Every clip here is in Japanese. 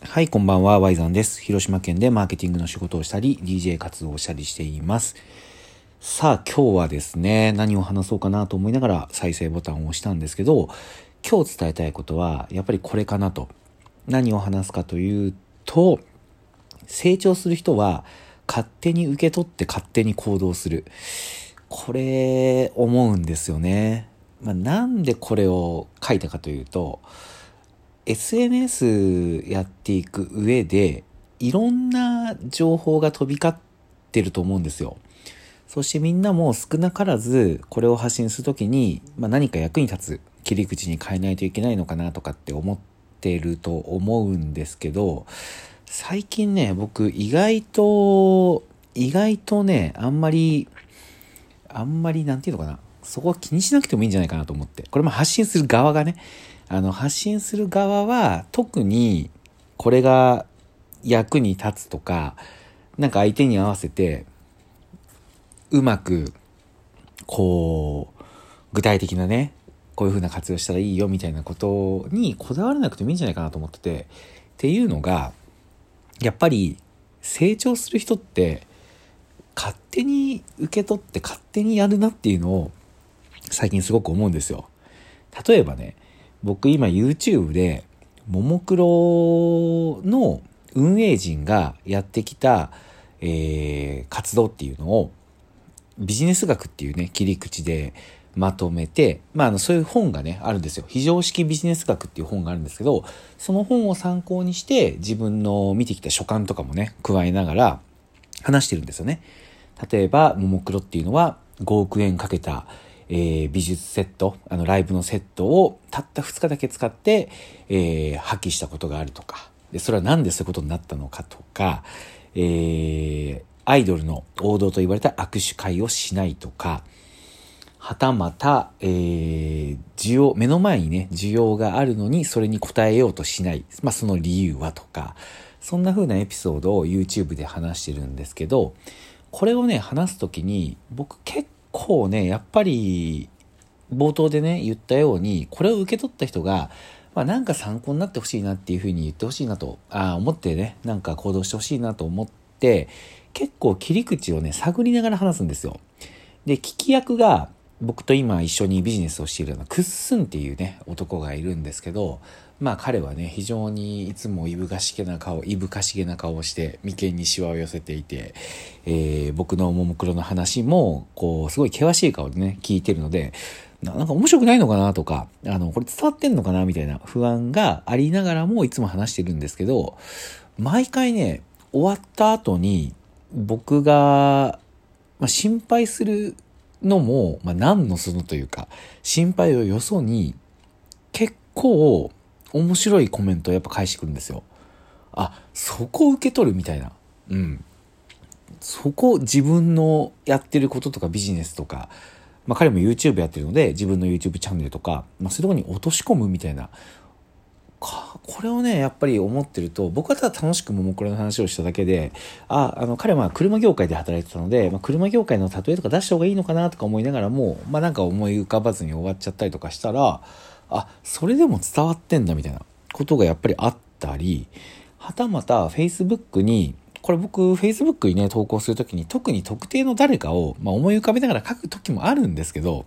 はい、こんばんは、ワイザンです。広島県でマーケティングの仕事をしたり、DJ 活動をしたりしています。さあ、今日はですね、何を話そうかなと思いながら再生ボタンを押したんですけど、今日伝えたいことは、やっぱりこれかなと。何を話すかというと、成長する人は、勝手に受け取って勝手に行動する。これ、思うんですよね。まあ、なんでこれを書いたかというと、SNS やっていく上で、いろんな情報が飛び交ってると思うんですよ。そしてみんなも少なからずこれを発信するときに、まあ、何か役に立つ切り口に変えないといけないのかなとかって思ってると思うんですけど、最近ね、僕意外と、意外とね、あんまり、あんまりなんていうのかな。そこは気にしなくてもいいんじゃないかなと思って。これも発信する側がね、あの、発信する側は特にこれが役に立つとか、なんか相手に合わせて、うまく、こう、具体的なね、こういう風な活用したらいいよみたいなことにこだわらなくてもいいんじゃないかなと思ってて、っていうのが、やっぱり成長する人って勝手に受け取って勝手にやるなっていうのを最近すごく思うんですよ。例えばね、僕今 YouTube でももクロの運営陣がやってきた、えー、活動っていうのをビジネス学っていうね、切り口でまとめて、まあ、あの、そういう本がね、あるんですよ。非常識ビジネス学っていう本があるんですけど、その本を参考にして自分の見てきた所感とかもね、加えながら話してるんですよね。例えば、ももクロっていうのは5億円かけた、えー、美術セット、あの、ライブのセットをたった2日だけ使って、えー、破棄したことがあるとか、で、それはなんでそういうことになったのかとか、えー、アイドルの王道と言われた握手会をしないとか、はたまた、えー、需要、目の前にね、需要があるのにそれに応えようとしない。まあ、その理由はとか、そんな風なエピソードを YouTube で話してるんですけど、これをね、話すときに、僕結構ね、やっぱり、冒頭でね、言ったように、これを受け取った人が、まあ、なんか参考になってほしいなっていうふうに言ってほしいなと、あ思ってね、なんか行動してほしいなと思って、結構切り口をね、探りながら話すんですよ。で、聞き役が、僕と今一緒にビジネスをしているようなクッスンっていうね、男がいるんですけど、まあ彼はね、非常にいつもいぶかしげな顔、いぶかしげな顔をして眉間にシワを寄せていて、えー、僕のももクロの話も、こう、すごい険しい顔でね、聞いてるので、なんか面白くないのかなとか、あの、これ伝わってんのかなみたいな不安がありながらもいつも話してるんですけど、毎回ね、終わった後に僕が、まあ、心配するのも、まあ、何のそのというか、心配をよそに、結構面白いコメントやっぱ返してくるんですよ。あ、そこを受け取るみたいな。うん。そこ自分のやってることとかビジネスとか、まあ彼も YouTube やってるので自分の YouTube チャンネルとか、まあそういうとこに落とし込むみたいな。かこれをね、やっぱり思ってると、僕はただ楽しくももクロの話をしただけで、あ、あの、彼は車業界で働いてたので、まあ、車業界の例えとか出した方がいいのかなとか思いながらも、まあなんか思い浮かばずに終わっちゃったりとかしたら、あ、それでも伝わってんだみたいなことがやっぱりあったり、はたまた Facebook に、これ僕 Facebook にね、投稿するときに特に特定の誰かを、まあ、思い浮かべながら書くときもあるんですけど、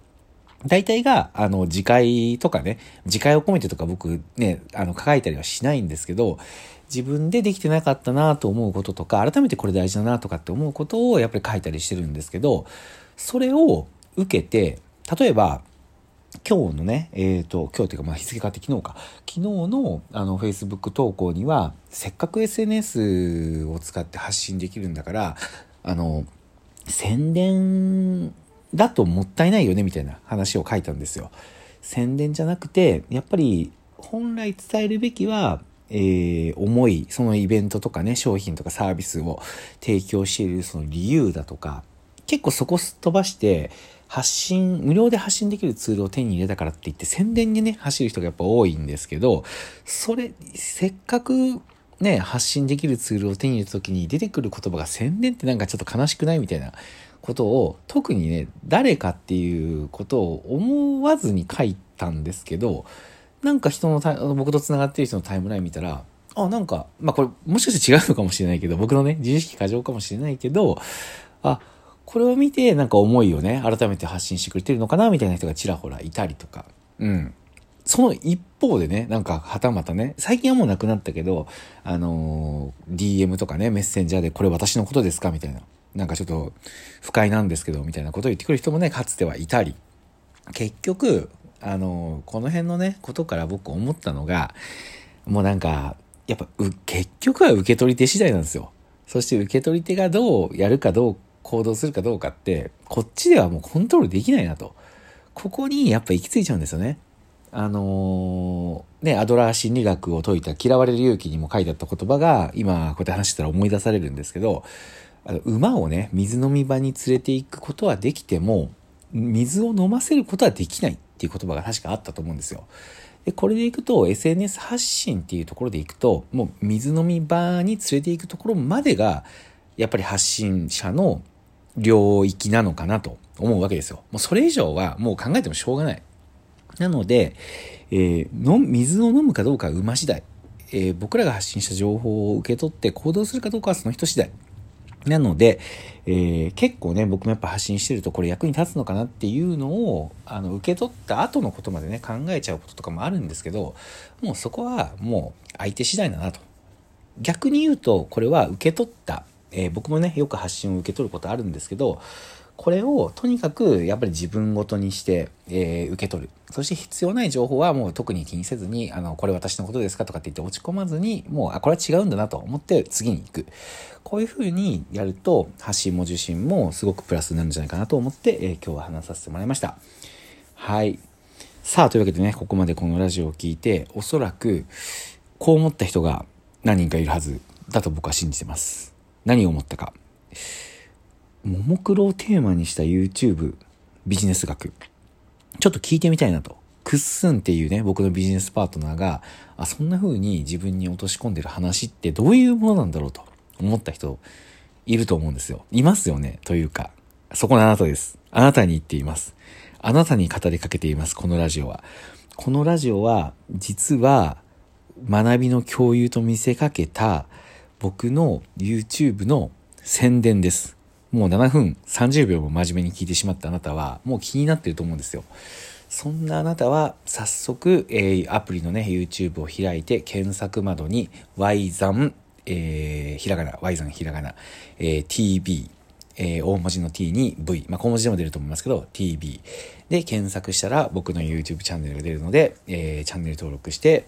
大体が、あの、次回とかね、次回を込めてとか僕ね、あの、書いたりはしないんですけど、自分でできてなかったなと思うこととか、改めてこれ大事だなとかって思うことをやっぱり書いたりしてるんですけど、それを受けて、例えば、今日のね、えっ、ー、と、今日というか、まあ日付変わって昨日か。昨日のあの Facebook 投稿には、せっかく SNS を使って発信できるんだから、あの、宣伝だともったいないよね、みたいな話を書いたんですよ。宣伝じゃなくて、やっぱり本来伝えるべきは、えー、思い、そのイベントとかね、商品とかサービスを提供しているその理由だとか、結構そこすっ飛ばして、発信、無料で発信できるツールを手に入れたからって言って宣伝にね、走る人がやっぱ多いんですけど、それ、せっかくね、発信できるツールを手に入れた時に出てくる言葉が宣伝ってなんかちょっと悲しくないみたいなことを、特にね、誰かっていうことを思わずに書いたんですけど、なんか人の僕と繋がってる人のタイムライン見たら、あ、なんか、まあこれ、もしかして違うのかもしれないけど、僕のね、自意識過剰かもしれないけど、あ、これを見て、なんか思いをね、改めて発信してくれてるのかな、みたいな人がちらほらいたりとか、うん。その一方でね、なんかはたまたね、最近はもうなくなったけど、あのー、DM とかね、メッセンジャーでこれ私のことですかみたいな。なんかちょっと不快なんですけど、みたいなことを言ってくる人もね、かつてはいたり。結局、あのー、この辺のね、ことから僕思ったのが、もうなんか、やっぱ、結局は受け取り手次第なんですよ。そして受け取り手がどうやるかどうか行動するかどうかって、こっちではもうコントロールできないなと。ここにやっぱ行き着いちゃうんですよね。あのー、ね、アドラー心理学を説いた嫌われる勇気にも書いてあった言葉が、今こうやって話したら思い出されるんですけど、あの馬をね、水飲み場に連れて行くことはできても、水を飲ませることはできないっていう言葉が確かあったと思うんですよ。で、これでいくと SNS 発信っていうところでいくと、もう水飲み場に連れて行くところまでが、やっぱり発信者の領域なのかなと思うわけですよ。もうそれ以上はもう考えてもしょうがない。なので、えー、の水を飲むかどうかは馬次第。えー、僕らが発信した情報を受け取って行動するかどうかはその人次第。なので、えー、結構ね、僕もやっぱ発信してるとこれ役に立つのかなっていうのを、あの、受け取った後のことまでね、考えちゃうこととかもあるんですけど、もうそこはもう相手次第だなと。逆に言うと、これは受け取った、えー、僕もね、よく発信を受け取ることあるんですけど、これをとにかくやっぱり自分ごとにして、えー、受け取る。そして必要ない情報はもう特に気にせずに、あの、これ私のことですかとかって言って落ち込まずに、もう、あ、これは違うんだなと思って次に行く。こういうふうにやると、発信も受信もすごくプラスになるんじゃないかなと思って、えー、今日は話させてもらいました。はい。さあ、というわけでね、ここまでこのラジオを聞いて、おそらく、こう思った人が何人かいるはずだと僕は信じてます。何を思ったか。ももクロをテーマにした YouTube ビジネス学。ちょっと聞いてみたいなと。クッスンっていうね、僕のビジネスパートナーが、あ、そんな風に自分に落とし込んでる話ってどういうものなんだろうと思った人いると思うんですよ。いますよね。というか、そこのあなたです。あなたに言っています。あなたに語りかけています、このラジオは。このラジオは、実は、学びの共有と見せかけた、僕の YouTube の宣伝です。もう7分30秒も真面目に聞いてしまったあなたは、もう気になってると思うんですよ。そんなあなたは、早速、えー、アプリのね、YouTube を開いて、検索窓に、y 山、えー、ひらがな、y 山ひらがな、えー、tb、えー、大文字の t に v、まあ、小文字でも出ると思いますけど、tb で検索したら僕の YouTube チャンネルが出るので、えー、チャンネル登録して、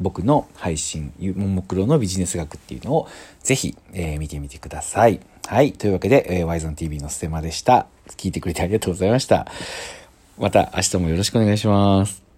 僕の配信、ももクロのビジネス学っていうのをぜひ、えー、見てみてください。はい。というわけで、えー、ワイゾン TV のステマでした。聞いてくれてありがとうございました。また明日もよろしくお願いします。